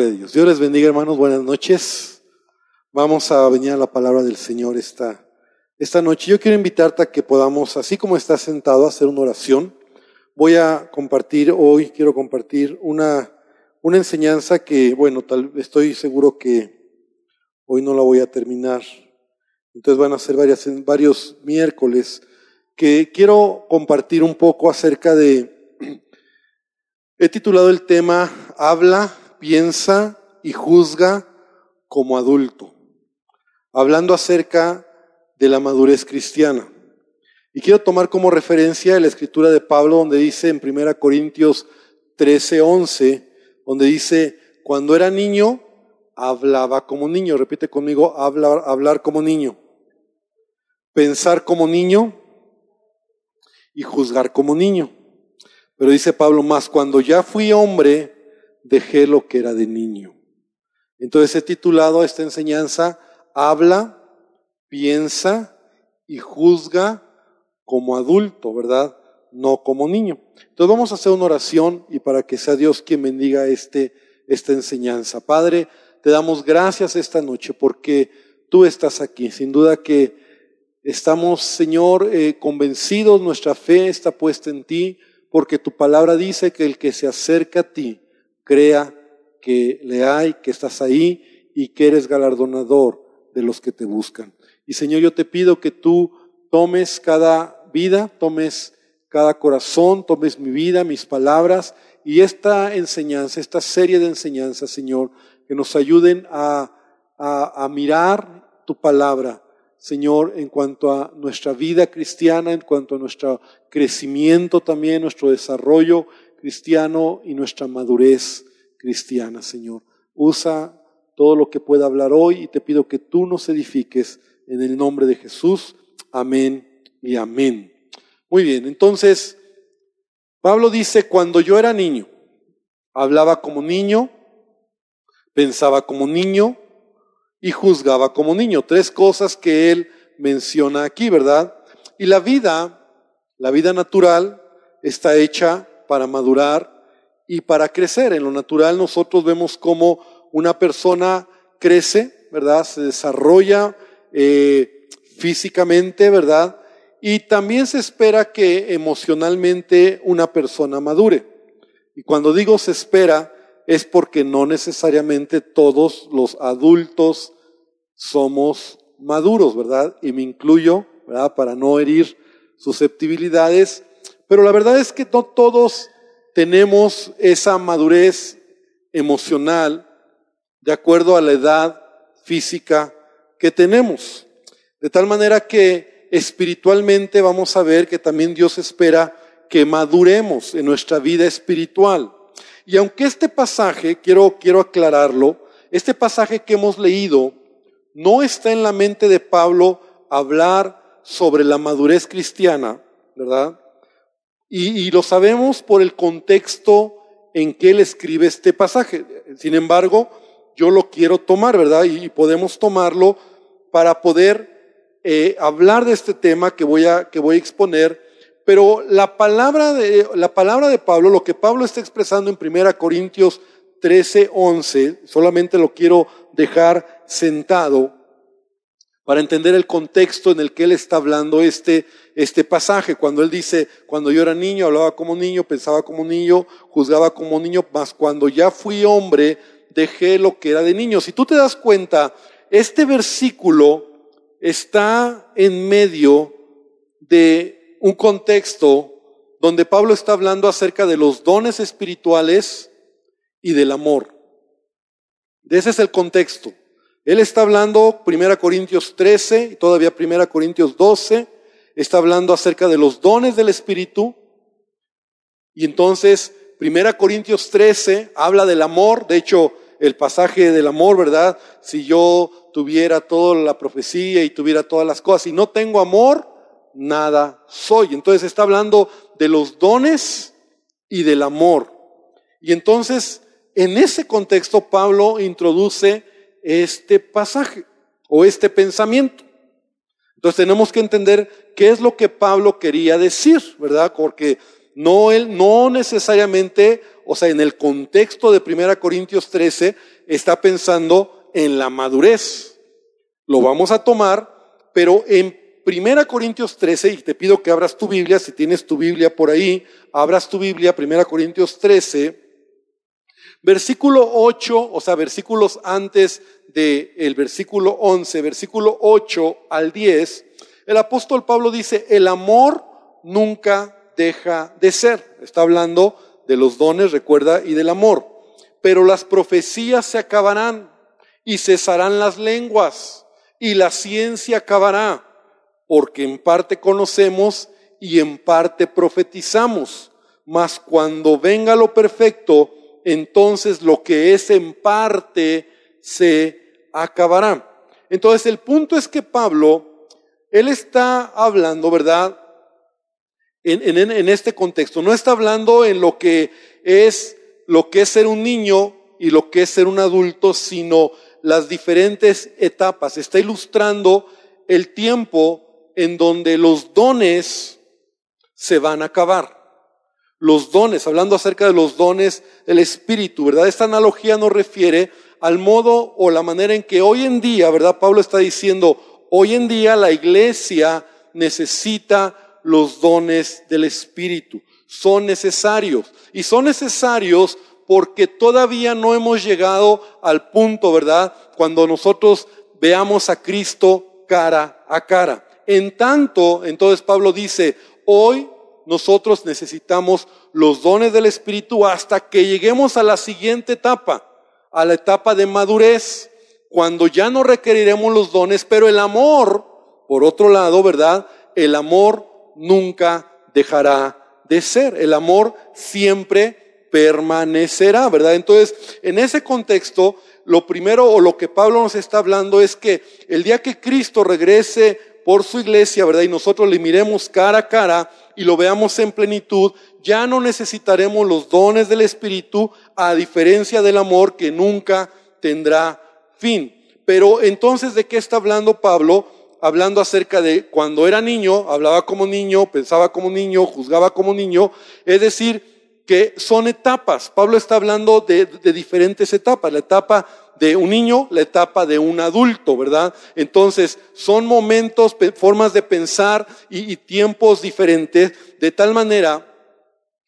Gloria. Dios les bendiga, hermanos. Buenas noches. Vamos a venir a la palabra del Señor esta, esta noche. Yo quiero invitarte a que podamos, así como estás sentado, hacer una oración. Voy a compartir hoy, quiero compartir una, una enseñanza que, bueno, tal, estoy seguro que hoy no la voy a terminar. Entonces van a ser varias, varios miércoles que quiero compartir un poco acerca de, he titulado el tema, habla piensa y juzga como adulto, hablando acerca de la madurez cristiana. Y quiero tomar como referencia la escritura de Pablo donde dice en 1 Corintios 13, 11, donde dice, cuando era niño, hablaba como niño. Repite conmigo, hablar como niño. Pensar como niño y juzgar como niño. Pero dice Pablo, más cuando ya fui hombre, dejé lo que era de niño. Entonces he titulado esta enseñanza, habla, piensa y juzga como adulto, ¿verdad? No como niño. Entonces vamos a hacer una oración y para que sea Dios quien bendiga este, esta enseñanza. Padre, te damos gracias esta noche porque tú estás aquí. Sin duda que estamos, Señor, eh, convencidos, nuestra fe está puesta en ti, porque tu palabra dice que el que se acerca a ti, crea que le hay, que estás ahí y que eres galardonador de los que te buscan. Y Señor, yo te pido que tú tomes cada vida, tomes cada corazón, tomes mi vida, mis palabras y esta enseñanza, esta serie de enseñanzas, Señor, que nos ayuden a, a, a mirar tu palabra, Señor, en cuanto a nuestra vida cristiana, en cuanto a nuestro crecimiento también, nuestro desarrollo cristiano y nuestra madurez cristiana, Señor. Usa todo lo que pueda hablar hoy y te pido que tú nos edifiques en el nombre de Jesús. Amén y amén. Muy bien, entonces, Pablo dice, cuando yo era niño, hablaba como niño, pensaba como niño y juzgaba como niño. Tres cosas que él menciona aquí, ¿verdad? Y la vida, la vida natural, está hecha para madurar y para crecer. En lo natural nosotros vemos cómo una persona crece, ¿verdad? Se desarrolla eh, físicamente, ¿verdad? Y también se espera que emocionalmente una persona madure. Y cuando digo se espera, es porque no necesariamente todos los adultos somos maduros, ¿verdad? Y me incluyo, ¿verdad? Para no herir susceptibilidades, pero la verdad es que no todos tenemos esa madurez emocional de acuerdo a la edad física que tenemos. De tal manera que espiritualmente vamos a ver que también Dios espera que maduremos en nuestra vida espiritual. Y aunque este pasaje, quiero, quiero aclararlo, este pasaje que hemos leído no está en la mente de Pablo hablar sobre la madurez cristiana, ¿verdad? Y, lo sabemos por el contexto en que él escribe este pasaje. Sin embargo, yo lo quiero tomar, ¿verdad? Y, podemos tomarlo para poder eh, hablar de este tema que voy a, que voy a exponer. Pero la palabra, de, la palabra de Pablo, lo que Pablo está expresando en 1 Corintios 13, 11, solamente lo quiero dejar sentado para entender el contexto en el que él está hablando este, este pasaje. Cuando él dice, cuando yo era niño, hablaba como niño, pensaba como niño, juzgaba como niño, mas cuando ya fui hombre, dejé lo que era de niño. Si tú te das cuenta, este versículo está en medio de un contexto donde Pablo está hablando acerca de los dones espirituales y del amor. Ese es el contexto. Él está hablando 1 Corintios 13 y todavía 1 Corintios 12, está hablando acerca de los dones del Espíritu. Y entonces 1 Corintios 13 habla del amor, de hecho el pasaje del amor, ¿verdad? Si yo tuviera toda la profecía y tuviera todas las cosas y no tengo amor, nada soy. Entonces está hablando de los dones y del amor. Y entonces en ese contexto Pablo introduce este pasaje o este pensamiento. Entonces tenemos que entender qué es lo que Pablo quería decir, ¿verdad? Porque no, él, no necesariamente, o sea, en el contexto de 1 Corintios 13, está pensando en la madurez. Lo vamos a tomar, pero en 1 Corintios 13, y te pido que abras tu Biblia, si tienes tu Biblia por ahí, abras tu Biblia, 1 Corintios 13, versículo 8, o sea, versículos antes del versículo 11, versículo 8 al 10, el apóstol Pablo dice, el amor nunca deja de ser. Está hablando de los dones, recuerda, y del amor. Pero las profecías se acabarán y cesarán las lenguas y la ciencia acabará, porque en parte conocemos y en parte profetizamos. Mas cuando venga lo perfecto, entonces lo que es en parte se acabará. Entonces el punto es que Pablo, él está hablando, ¿verdad? En, este contexto. No está hablando en lo que es lo que es ser un niño y lo que es ser un adulto, sino las diferentes etapas. Está ilustrando el tiempo en donde los dones se van a acabar. Los dones, hablando acerca de los dones del Espíritu, ¿verdad? Esta analogía nos refiere al modo o la manera en que hoy en día, ¿verdad? Pablo está diciendo, hoy en día la iglesia necesita los dones del Espíritu. Son necesarios. Y son necesarios porque todavía no hemos llegado al punto, ¿verdad? Cuando nosotros veamos a Cristo cara a cara. En tanto, entonces Pablo dice, hoy nosotros necesitamos los dones del Espíritu hasta que lleguemos a la siguiente etapa, a la etapa de madurez, cuando ya no requeriremos los dones, pero el amor, por otro lado, ¿verdad? El amor nunca dejará de ser. El amor siempre permanecerá, ¿verdad? Entonces, en ese contexto, lo primero o lo que Pablo nos está hablando es que el día que Cristo regrese por su iglesia, ¿verdad? Y nosotros le miremos cara a cara y lo veamos en plenitud, ya no necesitaremos los dones del Espíritu, a diferencia del amor que nunca tendrá fin. Pero entonces, ¿de qué está hablando Pablo? Hablando acerca de cuando era niño, hablaba como niño, pensaba como niño, juzgaba como niño, es decir, que son etapas. Pablo está hablando de, diferentes etapas, la etapa de un niño, la etapa de un adulto, ¿verdad? Entonces, son momentos, formas de pensar y, tiempos diferentes, de tal manera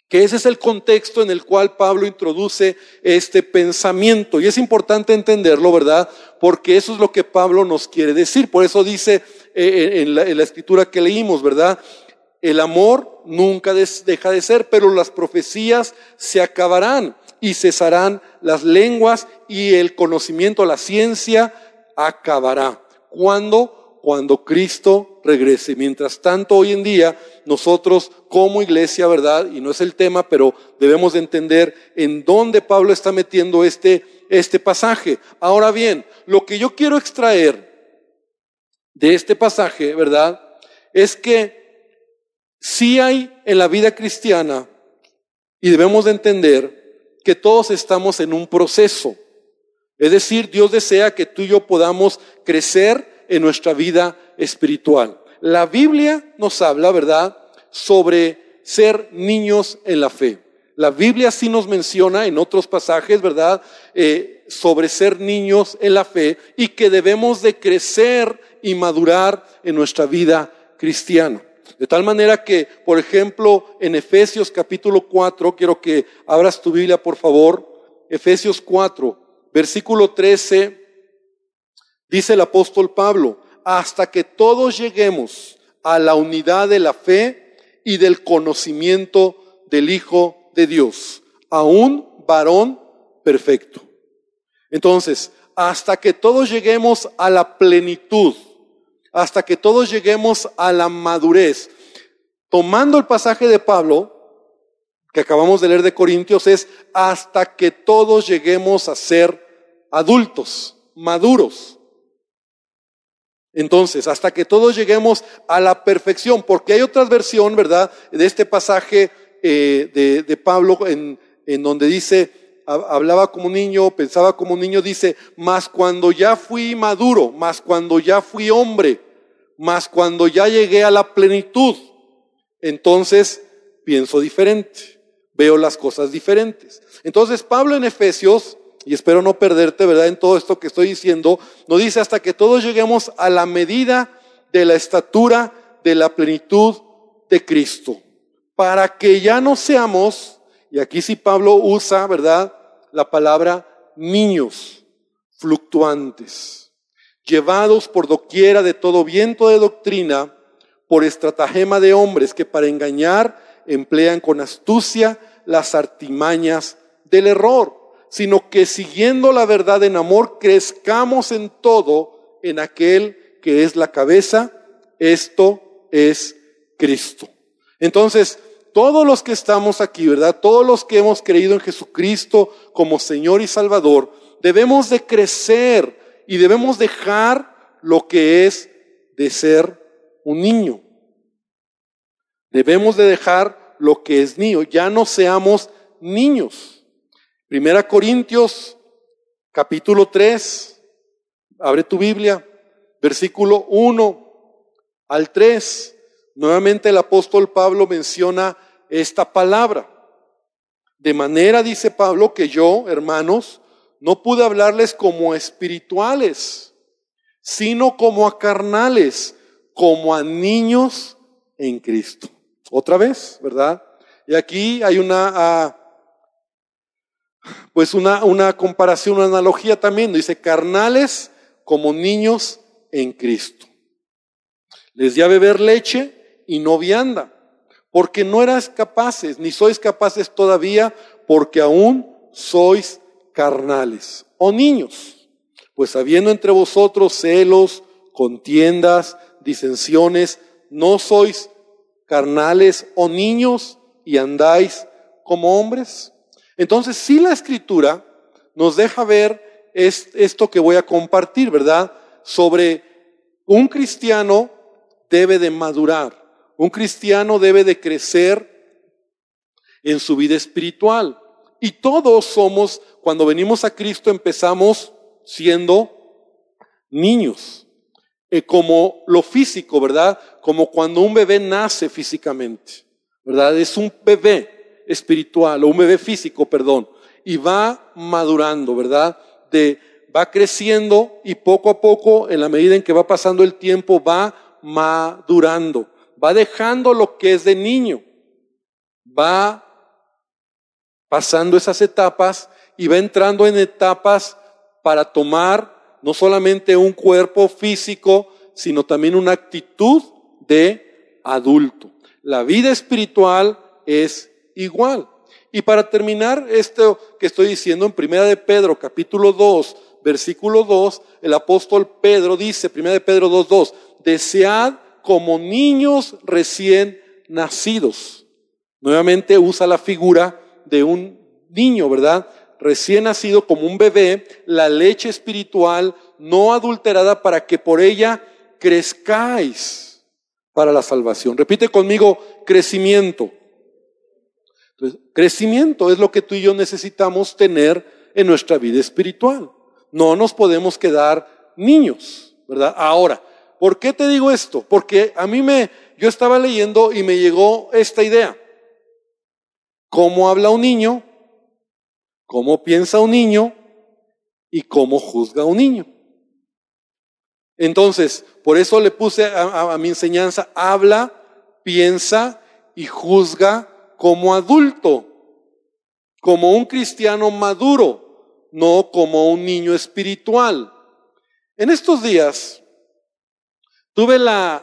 que ese es el contexto en el cual Pablo introduce este pensamiento. Y es importante entenderlo, ¿verdad? Porque eso es lo que Pablo nos quiere decir. Por eso dice eh, en, la, en la escritura que leímos, ¿verdad? El amor nunca deja de ser, pero las profecías se acabarán y cesarán las lenguas y el conocimiento, la ciencia acabará. ¿Cuándo? Cuando Cristo regrese. Mientras tanto, hoy en día, nosotros como iglesia, ¿verdad? Y no es el tema, pero debemos de entender en dónde Pablo está metiendo este, este pasaje. Ahora bien, lo que yo quiero extraer de este pasaje, ¿verdad? Es que Sí hay en la vida cristiana, y debemos de entender que todos estamos en un proceso. Es decir, Dios desea que tú y yo podamos crecer en nuestra vida espiritual. La Biblia nos habla, ¿verdad?, sobre ser niños en la fe. La Biblia sí nos menciona en otros pasajes, ¿verdad?, eh, sobre ser niños en la fe y que debemos de crecer y madurar en nuestra vida cristiana. De tal manera que, por ejemplo, en Efesios capítulo 4, quiero que abras tu Biblia, por favor, Efesios 4, versículo 13, dice el apóstol Pablo, hasta que todos lleguemos a la unidad de la fe y del conocimiento del Hijo de Dios, a un varón perfecto. Entonces, hasta que todos lleguemos a la plenitud, hasta que todos lleguemos a la madurez. Tomando el pasaje de Pablo, que acabamos de leer de Corintios, es hasta que todos lleguemos a ser adultos, maduros. Entonces, hasta que todos lleguemos a la perfección, porque hay otra versión, ¿verdad?, de este pasaje eh, de, Pablo en, en donde dice, hablaba como niño, pensaba como niño, dice, mas cuando ya fui maduro, mas cuando ya fui hombre, mas cuando ya llegué a la plenitud, entonces pienso diferente, veo las cosas diferentes. Entonces Pablo en Efesios, y espero no perderte, ¿verdad? En todo esto que estoy diciendo, nos dice hasta que todos lleguemos a la medida de la estatura de la plenitud de Cristo, para que ya no seamos, y aquí sí Pablo usa, ¿verdad? La palabra niños fluctuantes, llevados por doquiera de todo viento de doctrina, por estratagema de hombres que para engañar emplean con astucia las artimañas del error, sino que siguiendo la verdad en amor crezcamos en todo en aquel que es la cabeza, esto es Cristo. Entonces, todos los que estamos aquí, ¿verdad? Todos los que hemos creído en Jesucristo como Señor y Salvador, debemos de crecer y debemos dejar lo que es de ser un niño. Debemos de dejar lo que es niño, ya no seamos niños. Primera Corintios capítulo 3, abre tu Biblia, versículo 1 al 3. Nuevamente el apóstol Pablo menciona esta palabra. De manera, dice Pablo, que yo, hermanos, no pude hablarles como espirituales, sino como a carnales, como a niños en Cristo. Otra vez, ¿verdad? Y aquí hay una, ah, pues una, una comparación, una analogía también. Dice, carnales como niños en Cristo. Les di a beber leche y no vianda, porque no eras capaces, ni sois capaces todavía, porque aún sois carnales o niños. Pues habiendo entre vosotros celos, contiendas, disensiones, no sois carnales o niños y andáis como hombres. Entonces, si la escritura nos deja ver esto que voy a compartir, ¿verdad? Sobre un cristiano debe de madurar. Un cristiano debe de crecer en su vida espiritual. Y todos somos, cuando venimos a Cristo, empezamos siendo niños. Eh, como lo físico, ¿verdad? Como cuando un bebé nace físicamente, ¿verdad? Es un bebé espiritual, o un bebé físico, perdón. Y va madurando, ¿verdad? Va creciendo y poco a poco, en la medida en que va pasando el tiempo, va madurando va dejando lo que es de niño, va pasando esas etapas y va entrando en etapas para tomar no solamente un cuerpo físico, sino también una actitud de adulto. La vida espiritual es igual. Y para terminar esto que estoy diciendo en Primera de Pedro, capítulo 2, versículo 2, el apóstol Pedro dice, Primera de Pedro 2, 2, desead como niños recién nacidos. Nuevamente usa la figura de un niño, ¿verdad? Recién nacido como un bebé, la leche espiritual no adulterada para que por ella crezcáis para la salvación. Repite conmigo, crecimiento. Entonces, crecimiento es lo que tú y yo necesitamos tener en nuestra vida espiritual. No nos podemos quedar niños, ¿verdad? Ahora, ¿Por qué te digo esto? Porque a mí me, yo estaba leyendo y me llegó esta idea. ¿Cómo habla un niño? ¿Cómo piensa un niño? ¿Y cómo juzga un niño? Entonces, por eso le puse a, a mi enseñanza, habla, piensa y juzga como adulto, como un cristiano maduro, no como un niño espiritual. En estos días, Tuve la,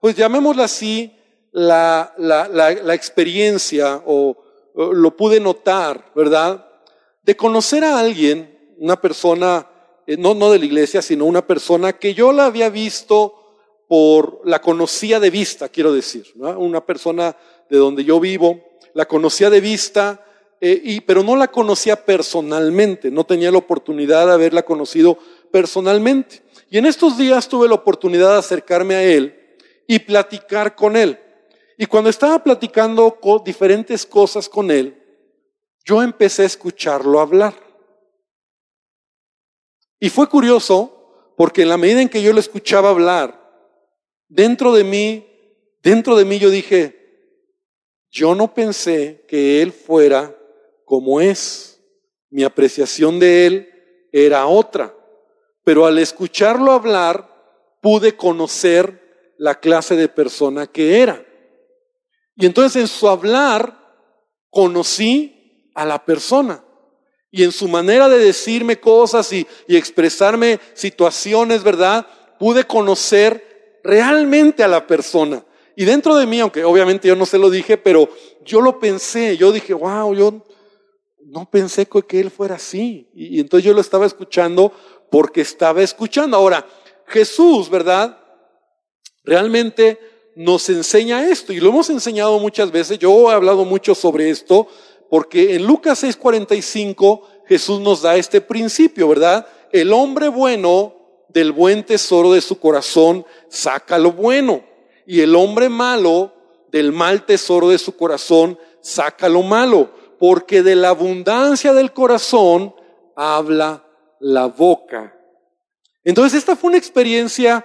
pues llamémosla así, la, la, la, experiencia o, lo pude notar, ¿verdad? De conocer a alguien, una persona, eh, no, no de la iglesia, sino una persona que yo la había visto por, la conocía de vista, quiero decir, una persona de donde yo vivo, la conocía de vista, eh, y, pero no la conocía personalmente, no tenía la oportunidad de haberla conocido personalmente. Y en estos días tuve la oportunidad de acercarme a él y platicar con él. Y cuando estaba platicando con diferentes cosas con él, yo empecé a escucharlo hablar. Y fue curioso porque en la medida en que yo lo escuchaba hablar, dentro de mí, dentro de mí yo dije, yo no pensé que Él fuera como es. Mi apreciación de Él era otra. Pero al escucharlo hablar, pude conocer la clase de persona que era. Y entonces en su hablar conocí a la persona. Y en su manera de decirme cosas y, expresarme situaciones, ¿verdad? Pude conocer realmente a la persona. Y dentro de mí, aunque obviamente yo no se lo dije, pero yo lo pensé, yo dije, wow, yo no pensé que él fuera así. Y, entonces yo lo estaba escuchando porque estaba escuchando. Ahora, Jesús, ¿verdad? Realmente nos enseña esto y lo hemos enseñado muchas veces. Yo he hablado mucho sobre esto porque en Lucas 6:45 Jesús nos da este principio, ¿verdad? El hombre bueno del buen tesoro de su corazón saca lo bueno y el hombre malo del mal tesoro de su corazón saca lo malo, porque de la abundancia del corazón habla la boca. Entonces esta fue una experiencia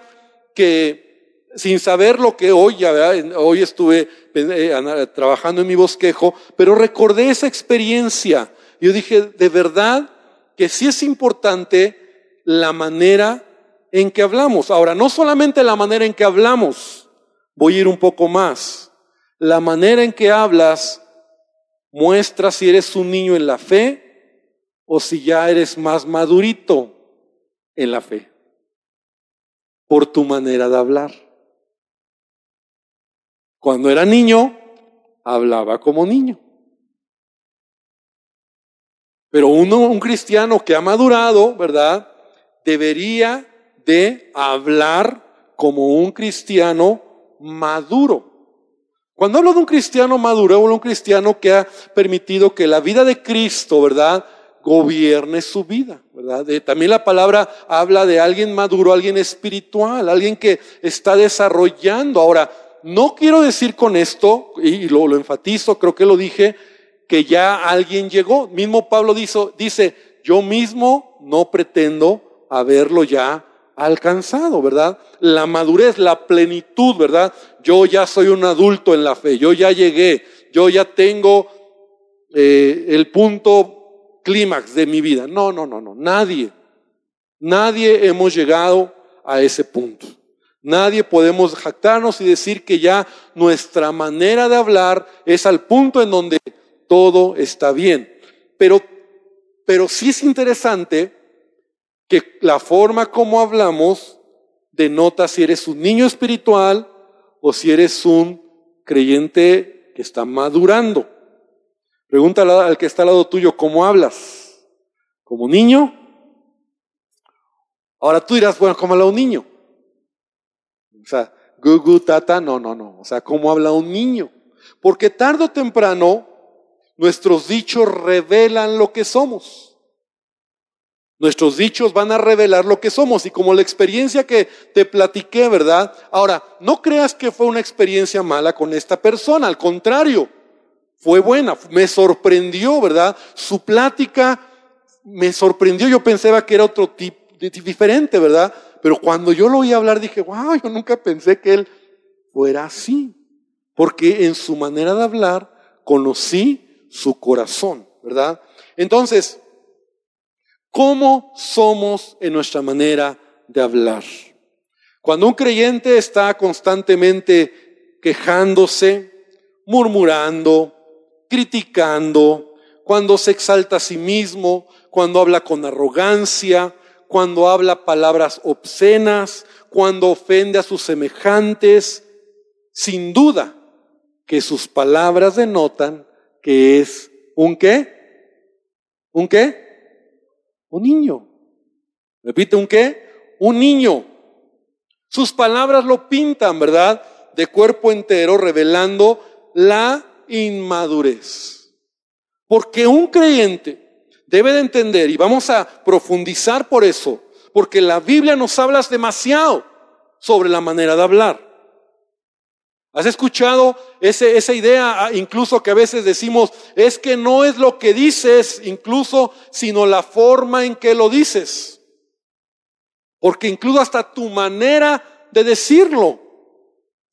que sin saber lo que hoy, ya, hoy estuve eh, trabajando en mi bosquejo, pero recordé esa experiencia. Yo dije, de verdad que sí es importante la manera en que hablamos. Ahora, no solamente la manera en que hablamos, Voy a ir un poco más. La manera en que hablas muestra si eres un niño en la fe o si ya eres más madurito en la fe. Por tu manera de hablar. Cuando era niño, hablaba como niño. Pero uno, un cristiano que ha madurado, ¿verdad? Debería de hablar como un cristiano maduro. Cuando hablo de un cristiano maduro, hablo de un cristiano que ha permitido que la vida de Cristo, ¿verdad? Gobierne su vida, ¿verdad? también la palabra habla de alguien maduro, alguien espiritual, alguien que está desarrollando. Ahora, no quiero decir con esto, y lo, lo enfatizo, creo que lo dije, que ya alguien llegó. Mismo Pablo dice, dice, yo mismo no pretendo haberlo ya alcanzado, ¿verdad? La madurez, la plenitud, ¿verdad? Yo ya soy un adulto en la fe, yo ya llegué, yo ya tengo eh, el punto clímax de mi vida. No, no, no, no, nadie, nadie hemos llegado a ese punto. Nadie podemos jactarnos y decir que ya nuestra manera de hablar es al punto en donde todo está bien. Pero, pero sí es interesante que la forma como hablamos denota si eres un niño espiritual o si eres un creyente que está madurando. Pregúntale al que está al lado tuyo, ¿cómo hablas? ¿Como niño? Ahora tú dirás, bueno, ¿cómo habla un niño? O sea, gugu, tata, no, no, no. O sea, ¿cómo habla un niño? Porque tarde o temprano nuestros dichos revelan lo que somos. Nuestros dichos van a revelar lo que somos y como la experiencia que te platiqué, ¿verdad? Ahora, no creas que fue una experiencia mala con esta persona, al contrario, fue buena, me sorprendió, ¿verdad? Su plática me sorprendió, yo pensaba que era otro tipo diferente, ¿verdad? Pero cuando yo lo oí hablar dije, wow, yo nunca pensé que él fuera así, porque en su manera de hablar conocí su corazón, ¿verdad? Entonces, ¿Cómo somos en nuestra manera de hablar? Cuando un creyente está constantemente quejándose, murmurando, criticando, cuando se exalta a sí mismo, cuando habla con arrogancia, cuando habla palabras obscenas, cuando ofende a sus semejantes, sin duda que sus palabras denotan que es un qué? ¿Un qué? Un niño. Repite, ¿un qué? Un niño. Sus palabras lo pintan, ¿verdad? De cuerpo entero, revelando la inmadurez. Porque un creyente debe de entender, y vamos a profundizar por eso, porque la Biblia nos habla demasiado sobre la manera de hablar. ¿Has escuchado ese, esa idea, ah, incluso que a veces decimos, es que no es lo que dices, incluso, sino la forma en que lo dices? Porque incluso hasta tu manera de decirlo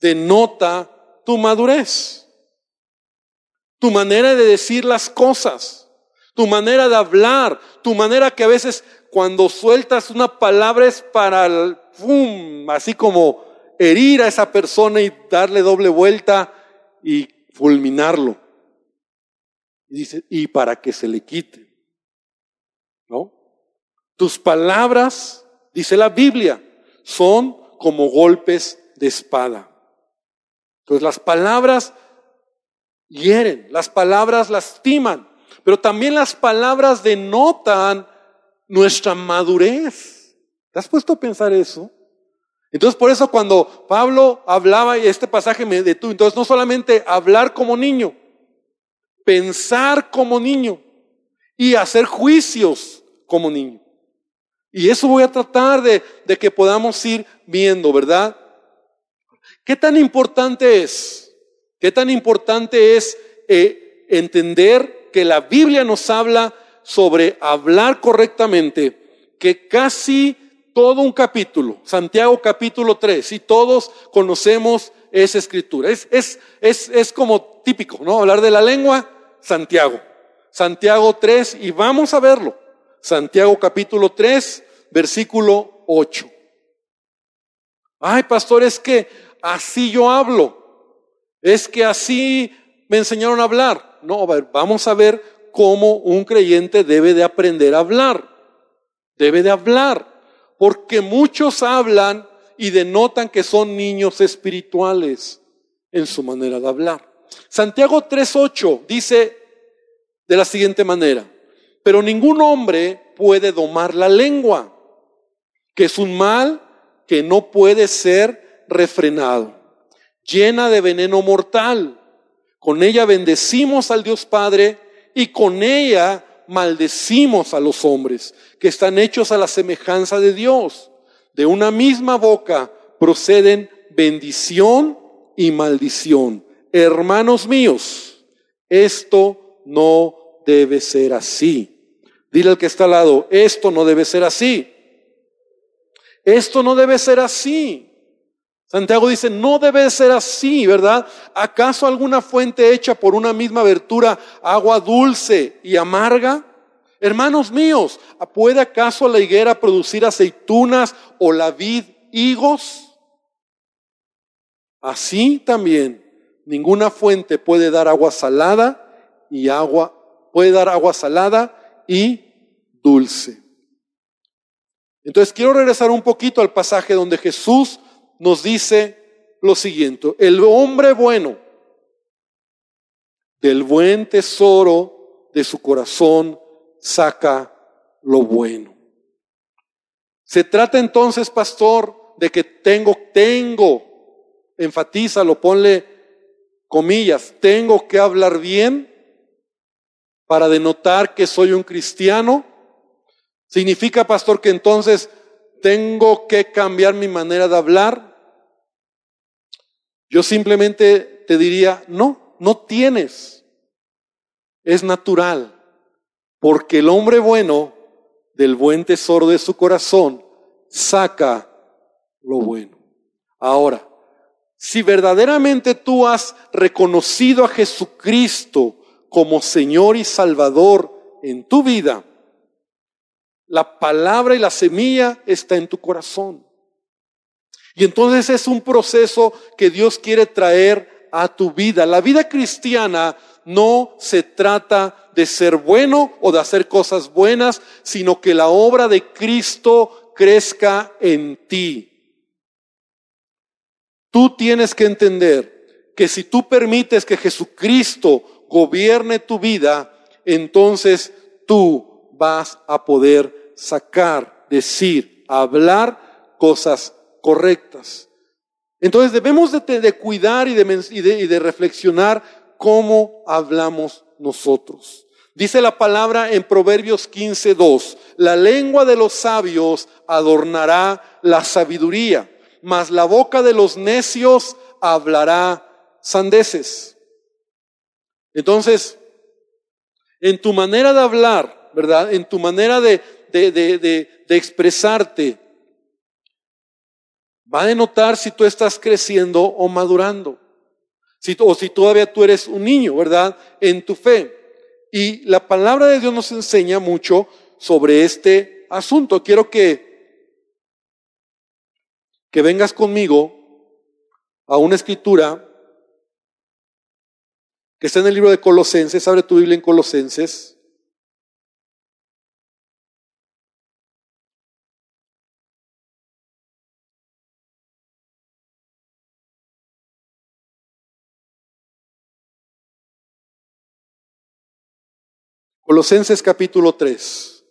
denota tu madurez. Tu manera de decir las cosas, tu manera de hablar, tu manera que a veces cuando sueltas una palabra es para, el, ¡pum!, así como herir a esa persona y darle doble vuelta y fulminarlo. Y dice, y para que se le quite. ¿No? Tus palabras, dice la Biblia, son como golpes de espada. Entonces las palabras hieren, las palabras lastiman, pero también las palabras denotan nuestra madurez. ¿Te has puesto a pensar eso? Entonces por eso cuando Pablo hablaba, y este pasaje me detuvo, entonces no solamente hablar como niño, pensar como niño y hacer juicios como niño. Y eso voy a tratar de, de que podamos ir viendo, ¿verdad? ¿Qué tan importante es? ¿Qué tan importante es eh, entender que la Biblia nos habla sobre hablar correctamente, que casi todo un capítulo, Santiago capítulo 3, y todos conocemos esa escritura. Es, es, es, es como típico, ¿no? Hablar de la lengua, Santiago. Santiago 3, y vamos a verlo. Santiago capítulo 3, versículo 8. Ay, pastor, es que así yo hablo. Es que así me enseñaron a hablar. No, vamos a ver cómo un creyente debe de aprender a hablar. Debe de hablar. Porque muchos hablan y denotan que son niños espirituales en su manera de hablar. Santiago 3.8 dice de la siguiente manera, pero ningún hombre puede domar la lengua, que es un mal que no puede ser refrenado, llena de veneno mortal. Con ella bendecimos al Dios Padre y con ella maldecimos a los hombres que están hechos a la semejanza de Dios. De una misma boca proceden bendición y maldición. Hermanos míos, esto no debe ser así. Dile al que está al lado, esto no debe ser así. Esto no debe ser así. Santiago dice, no debe ser así, ¿verdad? ¿Acaso alguna fuente hecha por una misma abertura, agua dulce y amarga? Hermanos míos, ¿puede acaso la higuera producir aceitunas o la vid higos? Así también, ninguna fuente puede dar agua salada y agua, puede dar agua salada y dulce. Entonces quiero regresar un poquito al pasaje donde Jesús nos dice lo siguiente, el hombre bueno del buen tesoro de su corazón saca lo bueno. Se trata entonces, pastor, de que tengo, tengo, enfatízalo, ponle comillas, tengo que hablar bien para denotar que soy un cristiano. Significa, pastor, que entonces tengo que cambiar mi manera de hablar. Yo simplemente te diría, no, no tienes. Es natural. Porque el hombre bueno del buen tesoro de su corazón saca lo bueno. Ahora, si verdaderamente tú has reconocido a Jesucristo como Señor y Salvador en tu vida, la palabra y la semilla está en tu corazón. Y entonces es un proceso que Dios quiere traer a tu vida. La vida cristiana no se trata de ser bueno o de hacer cosas buenas, sino que la obra de Cristo crezca en ti. Tú tienes que entender que si tú permites que Jesucristo gobierne tu vida, entonces tú vas a poder sacar, decir, hablar cosas correctas. Entonces debemos de, cuidar y de, y de reflexionar cómo hablamos nosotros. Dice la palabra en Proverbios 15:2, la lengua de los sabios adornará la sabiduría, mas la boca de los necios hablará sandeces. Entonces, en tu manera de hablar, ¿verdad? En tu manera de, de, expresarte, va a denotar si tú estás creciendo o madurando. Si, o si todavía tú eres un niño, ¿verdad? En tu fe. Y la palabra de Dios nos enseña mucho sobre este asunto. Quiero que, que vengas conmigo a una escritura que está en el libro de Colosenses. Abre tu Biblia en Colosenses. Colosenses capítulo 3.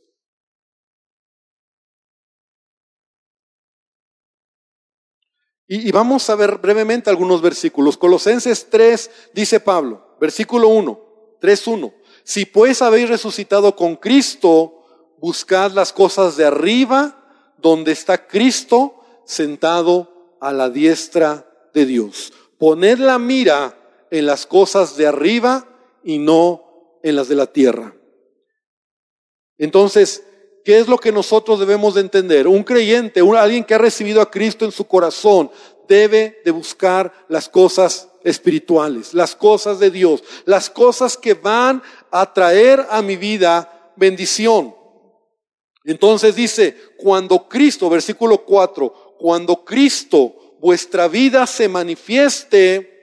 Y, vamos a ver brevemente algunos versículos. Colosenses 3 dice Pablo, versículo 1, 3.1. Si pues habéis resucitado con Cristo, buscad las cosas de arriba, donde está Cristo sentado a la diestra de Dios. Poned la mira en las cosas de arriba y no en las de la tierra. Entonces, ¿qué es lo que nosotros debemos de entender? Un creyente, alguien que ha recibido a Cristo en su corazón, debe de buscar las cosas espirituales, las cosas de Dios, las cosas que van a traer a mi vida bendición. Entonces dice, cuando Cristo, versículo 4, cuando Cristo, vuestra vida se manifieste,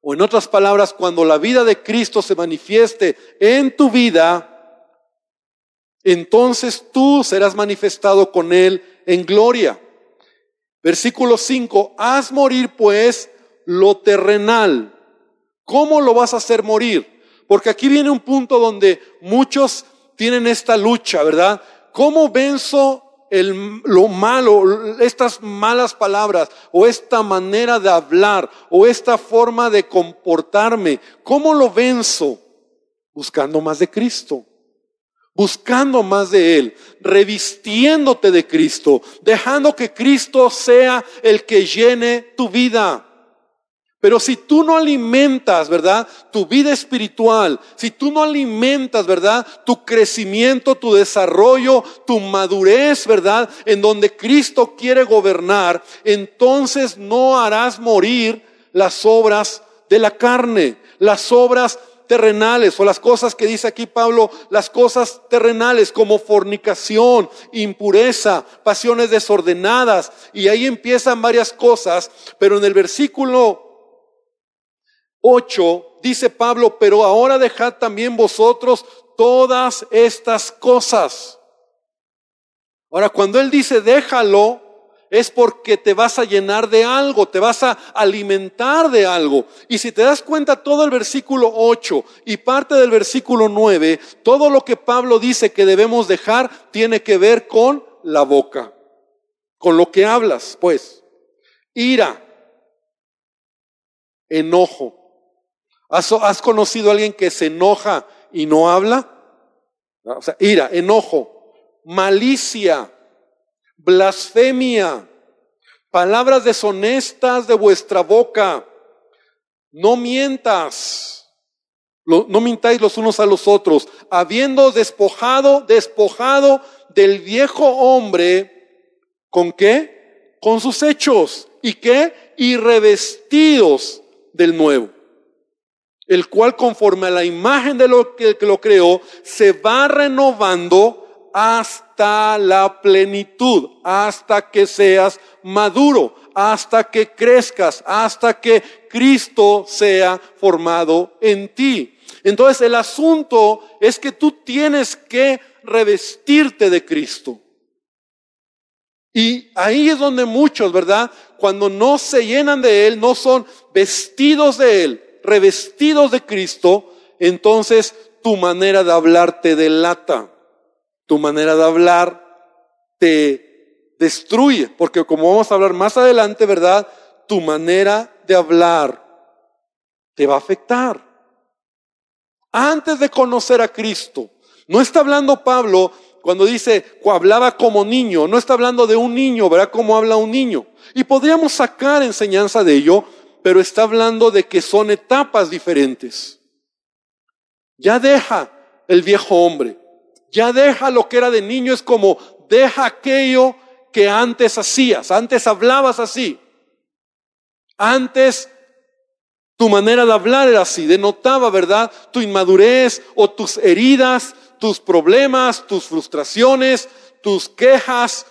o en otras palabras, cuando la vida de Cristo se manifieste en tu vida, entonces tú serás manifestado con Él en gloria. Versículo 5, haz morir pues lo terrenal. ¿Cómo lo vas a hacer morir? Porque aquí viene un punto donde muchos tienen esta lucha, ¿verdad? ¿Cómo venzo el, lo malo, estas malas palabras, o esta manera de hablar, o esta forma de comportarme? ¿Cómo lo venzo? Buscando más de Cristo buscando más de Él, revistiéndote de Cristo, dejando que Cristo sea el que llene tu vida. Pero si tú no alimentas, ¿verdad? Tu vida espiritual, si tú no alimentas, ¿verdad? Tu crecimiento, tu desarrollo, tu madurez, ¿verdad? En donde Cristo quiere gobernar, entonces no harás morir las obras de la carne, las obras terrenales o las cosas que dice aquí Pablo, las cosas terrenales como fornicación, impureza, pasiones desordenadas. Y ahí empiezan varias cosas, pero en el versículo 8 dice Pablo, pero ahora dejad también vosotros todas estas cosas. Ahora, cuando él dice déjalo, es porque te vas a llenar de algo, te vas a alimentar de algo. Y si te das cuenta, todo el versículo 8 y parte del versículo 9, todo lo que Pablo dice que debemos dejar tiene que ver con la boca, con lo que hablas, pues. Ira, enojo. ¿Has, conocido a alguien que se enoja y no habla? O sea, ira, enojo, malicia, blasfemia, palabras deshonestas de vuestra boca. No mientas, no mintáis los unos a los otros, habiendo despojado, despojado del viejo hombre, ¿con qué? Con sus hechos. ¿Y qué? Y revestidos del nuevo el cual conforme a la imagen de lo que, lo creó, se va renovando hasta la plenitud, hasta que seas maduro, hasta que crezcas, hasta que Cristo sea formado en ti. Entonces el asunto es que tú tienes que revestirte de Cristo. Y ahí es donde muchos, ¿verdad? Cuando no se llenan de Él, no son vestidos de Él, revestidos de Cristo, entonces tu manera de hablar te delata. Tu manera de hablar te destruye, porque como vamos a hablar más adelante, ¿verdad? Tu manera de hablar te va a afectar. Antes de conocer a Cristo, no está hablando Pablo cuando dice hablaba como niño, no está hablando de un niño, ¿verdad? Como habla un niño. Y podríamos sacar enseñanza de ello, pero está hablando de que son etapas diferentes. Ya deja el viejo hombre. Ya deja lo que era de niño, es como deja aquello que antes hacías, antes hablabas así, antes Tu manera de hablar era así, denotaba, ¿verdad? Tu inmadurez o tus heridas, tus problemas, tus frustraciones, tus quejas,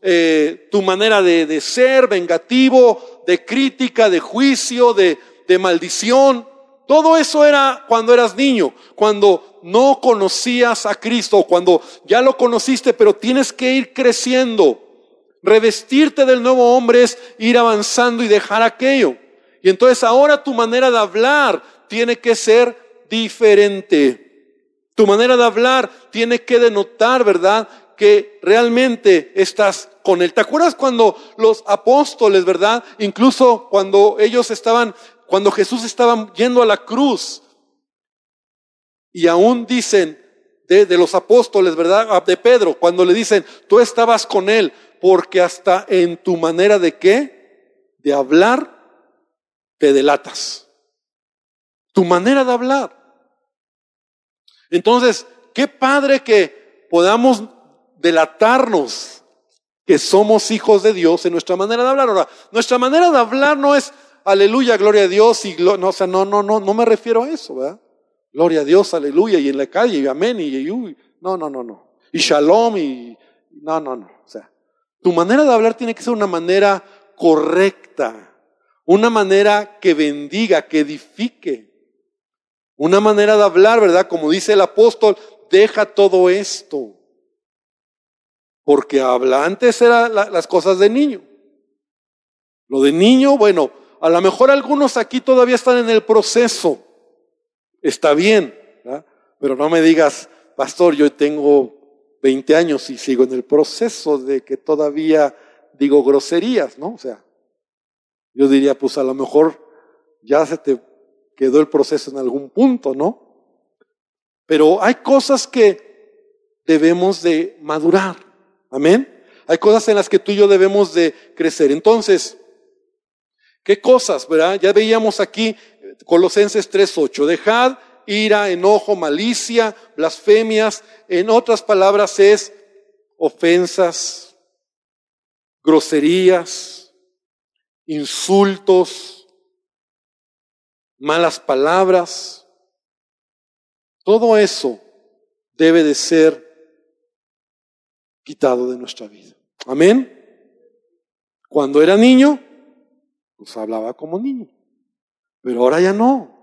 eh, tu manera de, ser vengativo, de crítica, de juicio, de maldición. Todo eso era cuando eras niño, cuando no conocías a Cristo, cuando ya lo conociste, pero tienes que ir creciendo. Revestirte del nuevo hombre es ir avanzando y dejar aquello. Y entonces ahora tu manera de hablar tiene que ser diferente. Tu manera de hablar tiene que denotar, ¿verdad? Que realmente estás con Él. ¿Te acuerdas cuando los apóstoles, ¿verdad? Incluso cuando ellos estaban, cuando Jesús estaba yendo a la cruz, y aún dicen de, los apóstoles, ¿verdad? Ah, de Pedro, cuando le dicen, tú estabas con Él, porque hasta en tu manera de qué? De hablar, te delatas. Tu manera de hablar. Entonces, qué padre que podamos delatarnos que somos hijos de Dios en nuestra manera de hablar. Ahora, nuestra manera de hablar no es aleluya, gloria a Dios y no, o sea, no, no, no, no me refiero a eso, ¿verdad? Gloria a Dios, aleluya, y en la calle, y amén, y, no, no, no, no. Y shalom, y no, no, no. O sea, tu manera de hablar tiene que ser una manera correcta, una manera que bendiga, que edifique. Una manera de hablar, ¿verdad? Como dice el apóstol, deja todo esto. Porque habla, antes eran las cosas de niño. Lo de niño, bueno, a lo mejor algunos aquí todavía están en el proceso. Está bien, ¿verdad? pero no me digas, pastor, yo tengo 20 años y sigo en el proceso de que todavía digo groserías, ¿no? O sea, yo diría, pues a lo mejor ya se te quedó el proceso en algún punto, ¿no? Pero hay cosas que debemos de madurar. Amén. Hay cosas en las que tú y yo debemos de crecer. Entonces, ¿qué cosas, verdad? Ya veíamos aquí Colosenses 3:8. Dejad ira, enojo, malicia, blasfemias, en otras palabras es ofensas, groserías, insultos, malas palabras, todo eso debe de ser quitado de nuestra vida. Amén. Cuando era niño, pues hablaba como niño, pero ahora ya no.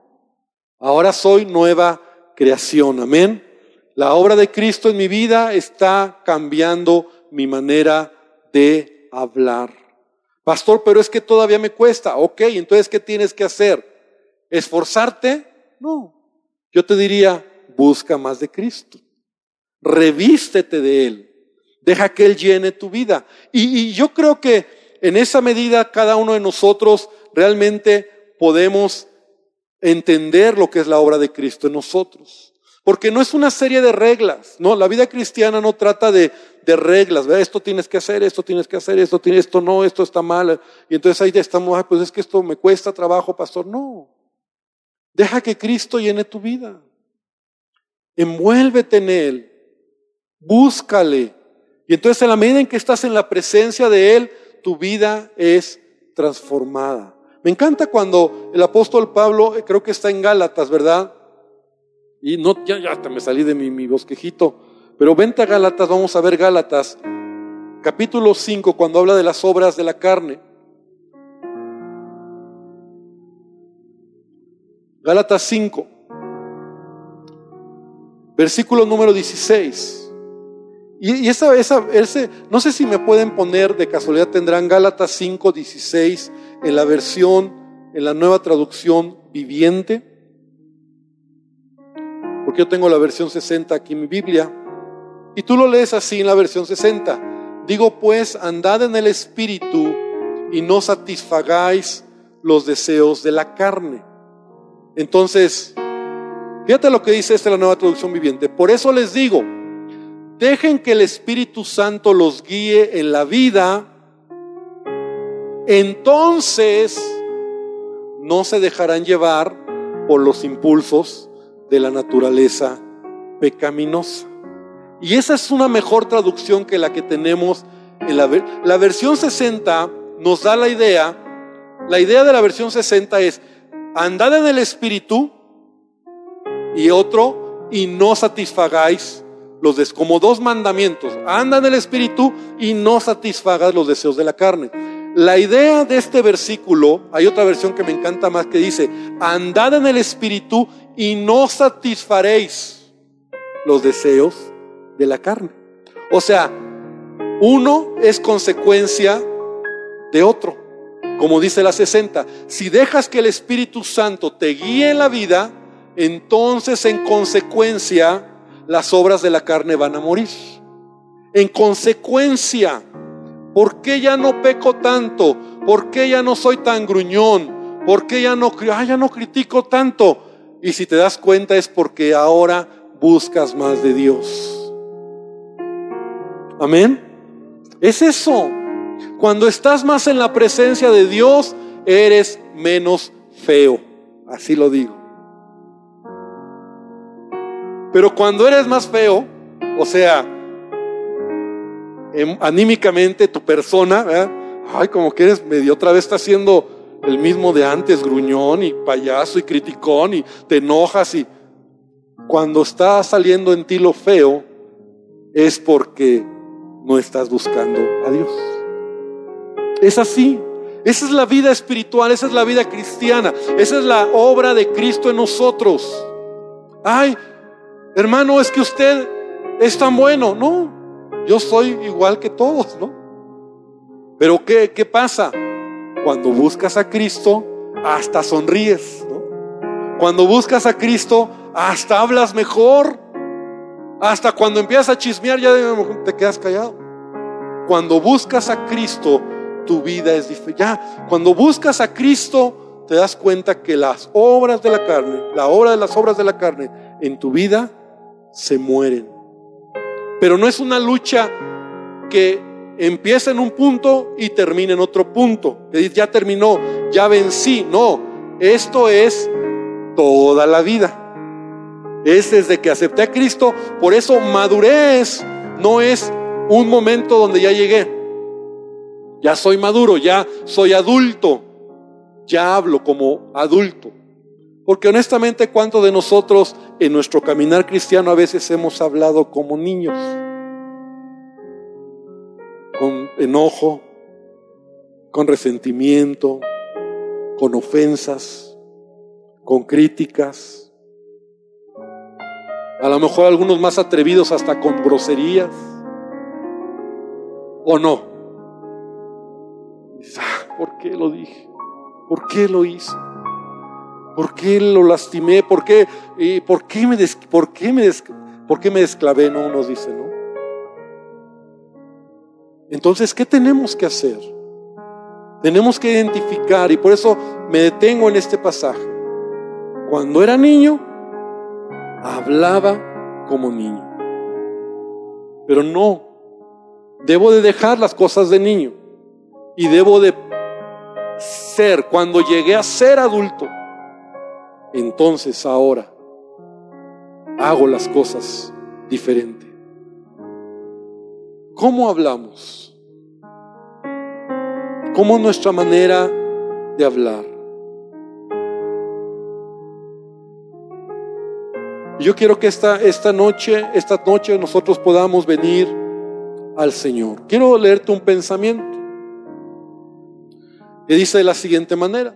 Ahora soy nueva creación. Amén. La obra de Cristo en mi vida está cambiando mi manera de hablar. Pastor, pero es que todavía me cuesta. Ok, entonces, ¿qué tienes que hacer? ¿Esforzarte? No. Yo te diría, busca más de Cristo. Revístete de Él. Deja que Él llene tu vida. Y, y yo creo que en esa medida cada uno de nosotros realmente podemos entender lo que es la obra de Cristo en nosotros. Porque no es una serie de reglas, no, la vida cristiana no trata de, reglas, esto tienes que hacer, esto tienes que hacer, esto, esto no, esto está mal. Y entonces ahí estamos, pues es que esto me cuesta trabajo, pastor. No, Deja que Cristo llene tu vida. Envuélvete en Él. Búscale. Y entonces en la medida en que estás en la presencia de Él, tu vida es transformada. Me encanta cuando el apóstol Pablo, eh, creo que está en Gálatas, ¿verdad? Y no, ya, hasta me salí de mi, mi bosquejito. Pero vente a Gálatas, vamos a ver Gálatas, capítulo 5, cuando habla de las obras de la carne. Gálatas 5, versículo número 16. Y, esa, esa, ese, no sé si me pueden poner, de casualidad tendrán Gálatas 5, 16 en la versión, en la nueva traducción viviente. Porque yo tengo la versión 60 aquí en mi Biblia. Y tú lo lees así en la versión 60. Digo pues, andad en el Espíritu y no satisfagáis los deseos de la carne. Entonces, fíjate lo que dice esta la nueva traducción viviente. Por eso les digo, dejen que el Espíritu Santo los guíe en la vida, entonces no se dejarán llevar por los impulsos de la naturaleza pecaminosa. Y esa es una mejor traducción que la que tenemos en la, la versión 60 nos da la idea, la idea de la versión 60 es andad en el espíritu y otro, y no satisfagáis los deseos, como dos mandamientos, anda en el espíritu y no satisfagas los deseos de la carne. La idea de este versículo, hay otra versión que me encanta más que dice, andad en el espíritu y no satisfaréis los deseos de la carne. O sea, uno es consecuencia de otro. Como dice la 60, si dejas que el Espíritu Santo te guíe en la vida, entonces en consecuencia las obras de la carne van a morir. En consecuencia, ¿por qué ya no peco tanto? ¿Por qué ya no soy tan gruñón? ¿Por qué ya no, ya no critico tanto? Y si te das cuenta es porque ahora buscas más de Dios. Amén. Es eso. Cuando estás más en la presencia de Dios, eres menos feo. Así lo digo. Pero cuando eres más feo, o sea, em, anímicamente tu persona, ay, como que eres medio otra vez está siendo el mismo de antes, gruñón y payaso y criticón y te enojas y cuando está saliendo en ti lo feo es porque no estás buscando a Dios. Es así. Esa es la vida espiritual, esa es la vida cristiana, esa es la obra de Cristo en nosotros. Ay, hermano, es que usted es tan bueno. No, yo soy igual que todos, ¿no? Pero ¿qué, qué pasa? Cuando buscas a Cristo, hasta sonríes, ¿no? Cuando buscas a Cristo, hasta hablas mejor. Hasta cuando empiezas a chismear, ya te quedas callado. Cuando buscas a Cristo, tu vida es diferente. Ya, cuando buscas a Cristo, te das cuenta que las obras de la carne, la obra de las obras de la carne en tu vida se mueren. Pero no es una lucha que empieza en un punto y termina en otro punto. Ya terminó, ya vencí. No, esto es toda la vida. Es desde que acepté a Cristo. Por eso madurez no es un momento donde ya llegué. Ya soy maduro, ya soy adulto. Ya hablo como adulto. Porque honestamente, ¿cuántos de nosotros en nuestro caminar cristiano a veces hemos hablado como niños? Con enojo, con resentimiento, con ofensas, con críticas. A lo mejor algunos más atrevidos hasta con groserías. ¿O no? Ah, ¿Por qué lo dije? ¿Por qué lo hice? ¿Por qué lo lastimé? ¿Por qué, por qué, me, por qué, me, por qué me desclavé? No, nos dice, ¿no? Entonces, ¿qué tenemos que hacer? Tenemos que identificar, y por eso me detengo en este pasaje. Cuando era niño, hablaba como niño. Pero no, debo de dejar las cosas de niño y debo de ser, cuando llegué a ser adulto, entonces ahora hago las cosas diferente. ¿Cómo hablamos? ¿Cómo nuestra manera de hablar? Yo quiero que esta, esta noche, esta noche nosotros podamos venir al Señor. Quiero leerte un pensamiento que dice de la siguiente manera.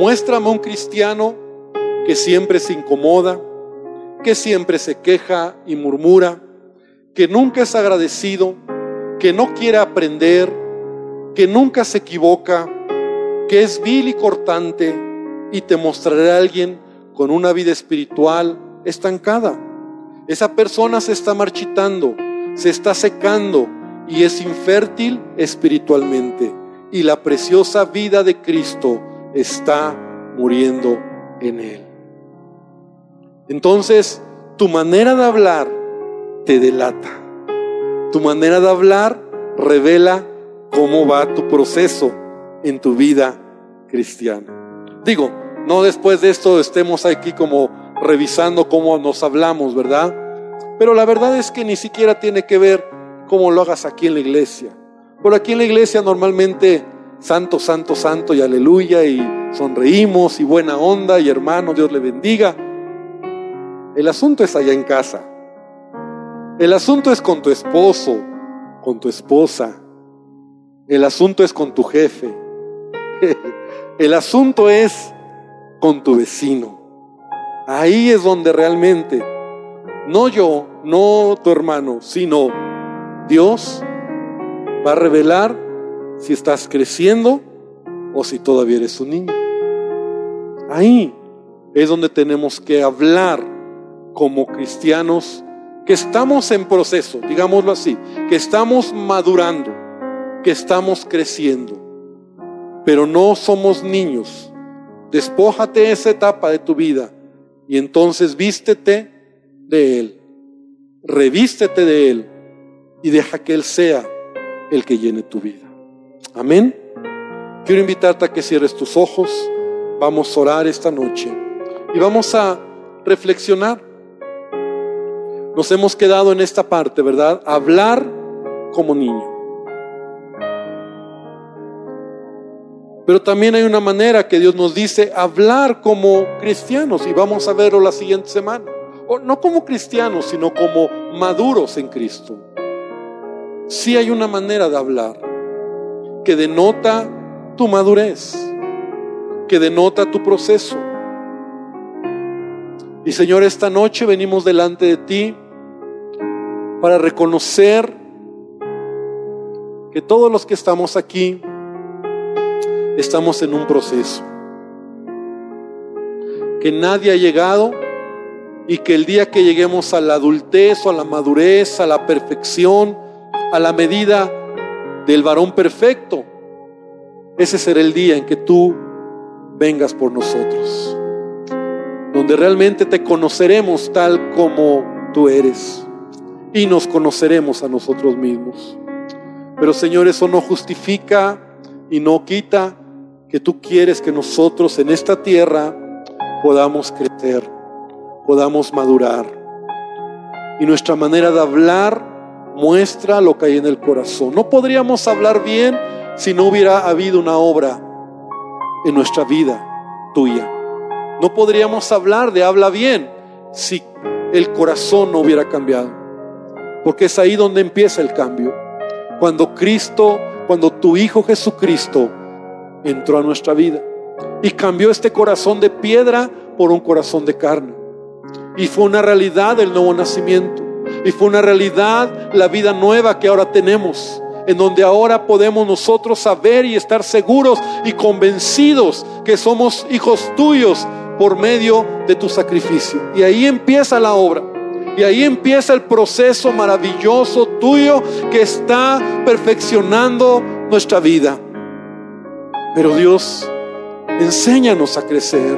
Muéstrame un cristiano que siempre se incomoda, que siempre se queja y murmura, que nunca es agradecido, que no quiere aprender, que nunca se equivoca, que es vil y cortante, y te mostraré a alguien con una vida espiritual estancada. Esa persona se está marchitando, se está secando y es infértil espiritualmente. Y la preciosa vida de Cristo está muriendo en él. Entonces, tu manera de hablar te delata. Tu manera de hablar revela cómo va tu proceso en tu vida cristiana. Digo, no después de esto estemos aquí como revisando cómo nos hablamos, ¿verdad? Pero la verdad es que ni siquiera tiene que ver cómo lo hagas aquí en la iglesia. Por aquí en la iglesia normalmente santo, santo, santo y aleluya y sonreímos y buena onda y hermano, Dios le bendiga. El asunto es allá en casa. El asunto es con tu esposo, con tu esposa. El asunto es con tu jefe. El asunto es con tu vecino. Ahí es donde realmente, no yo, no tu hermano, sino Dios va a revelar si estás creciendo o si todavía eres un niño. Ahí es donde tenemos que hablar como cristianos que estamos en proceso, digámoslo así, que estamos madurando, que estamos creciendo, pero no somos niños. Despójate esa etapa de tu vida y entonces vístete de Él, revístete de Él y deja que Él sea el que llene tu vida. Amén. Quiero invitarte a que cierres tus ojos. Vamos a orar esta noche y vamos a reflexionar. Nos hemos quedado en esta parte, ¿verdad? Hablar como niño. Pero también hay una manera que Dios nos dice hablar como cristianos y vamos a verlo la siguiente semana. O no como cristianos, sino como maduros en Cristo. Sí hay una manera de hablar que denota tu madurez que denota tu proceso. Y Señor, esta noche venimos delante de ti para reconocer que todos los que estamos aquí estamos en un proceso. Que nadie ha llegado y que el día que lleguemos a la adultez o a la madurez, a la perfección, a la medida del varón perfecto, ese será el día en que tú vengas por nosotros, donde realmente te conoceremos tal como tú eres y nos conoceremos a nosotros mismos. Pero Señor, eso no justifica y no quita que tú quieres que nosotros en esta tierra podamos crecer, podamos madurar. Y nuestra manera de hablar muestra lo que hay en el corazón. No podríamos hablar bien si no hubiera habido una obra en nuestra vida tuya. No podríamos hablar de habla bien si el corazón no hubiera cambiado. Porque es ahí donde empieza el cambio. Cuando Cristo, cuando tu Hijo Jesucristo entró a nuestra vida y cambió este corazón de piedra por un corazón de carne. Y fue una realidad el nuevo nacimiento. Y fue una realidad la vida nueva que ahora tenemos en donde ahora podemos nosotros saber y estar seguros y convencidos que somos hijos tuyos por medio de tu sacrificio. Y ahí empieza la obra. Y ahí empieza el proceso maravilloso tuyo que está perfeccionando nuestra vida. Pero Dios, enséñanos a crecer,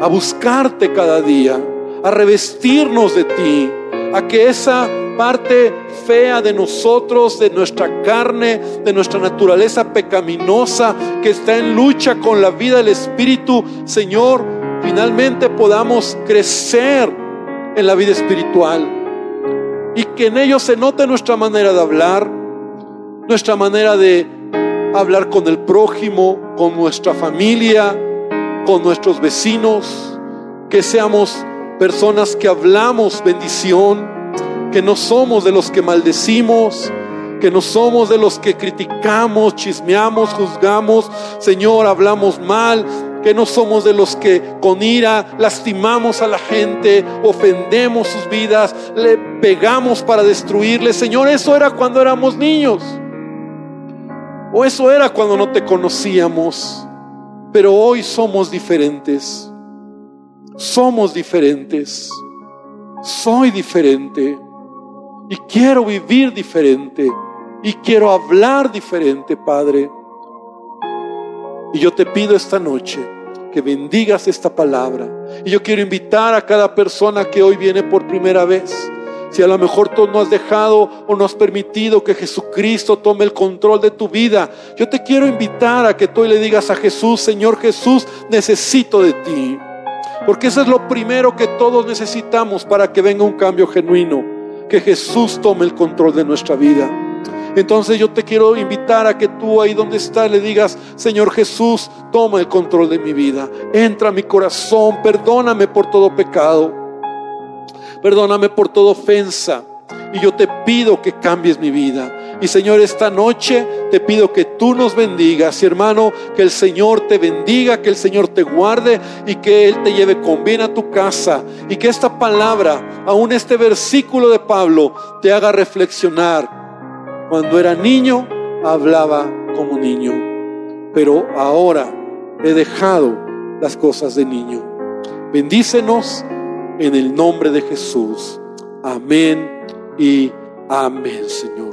a buscarte cada día, a revestirnos de ti, a que esa parte fea de nosotros, de nuestra carne, de nuestra naturaleza pecaminosa que está en lucha con la vida del Espíritu, Señor, finalmente podamos crecer en la vida espiritual. Y que en ello se note nuestra manera de hablar, nuestra manera de hablar con el prójimo, con nuestra familia, con nuestros vecinos, que seamos personas que hablamos bendición, que no somos de los que maldecimos, que no somos de los que criticamos, chismeamos, juzgamos, Señor, hablamos mal, que no somos de los que con ira lastimamos a la gente, ofendemos sus vidas, le pegamos para destruirle. Señor, eso era cuando éramos niños. O eso era cuando no te conocíamos. Pero hoy somos diferentes. Somos diferentes. Soy diferente. Y quiero vivir diferente. Y quiero hablar diferente, Padre. Y yo te pido esta noche que bendigas esta palabra. Y yo quiero invitar a cada persona que hoy viene por primera vez. Si a lo mejor tú no has dejado o no has permitido que Jesucristo tome el control de tu vida, yo te quiero invitar a que tú le digas a Jesús, Señor Jesús, necesito de ti. Porque eso es lo primero que todos necesitamos para que venga un cambio genuino que Jesús tome el control de nuestra vida. Entonces yo te quiero invitar a que tú ahí donde estás le digas, Señor Jesús, toma el control de mi vida. Entra a mi corazón, perdóname por todo pecado. Perdóname por toda ofensa. Y yo te pido que cambies mi vida. Y Señor, esta noche te pido que tú nos bendigas. Y hermano, que el Señor te bendiga, que el Señor te guarde y que Él te lleve con bien a tu casa. Y que esta palabra, aún este versículo de Pablo, te haga reflexionar. Cuando era niño, hablaba como niño. Pero ahora he dejado las cosas de niño. Bendícenos en el nombre de Jesús. Amén y amén, Señor.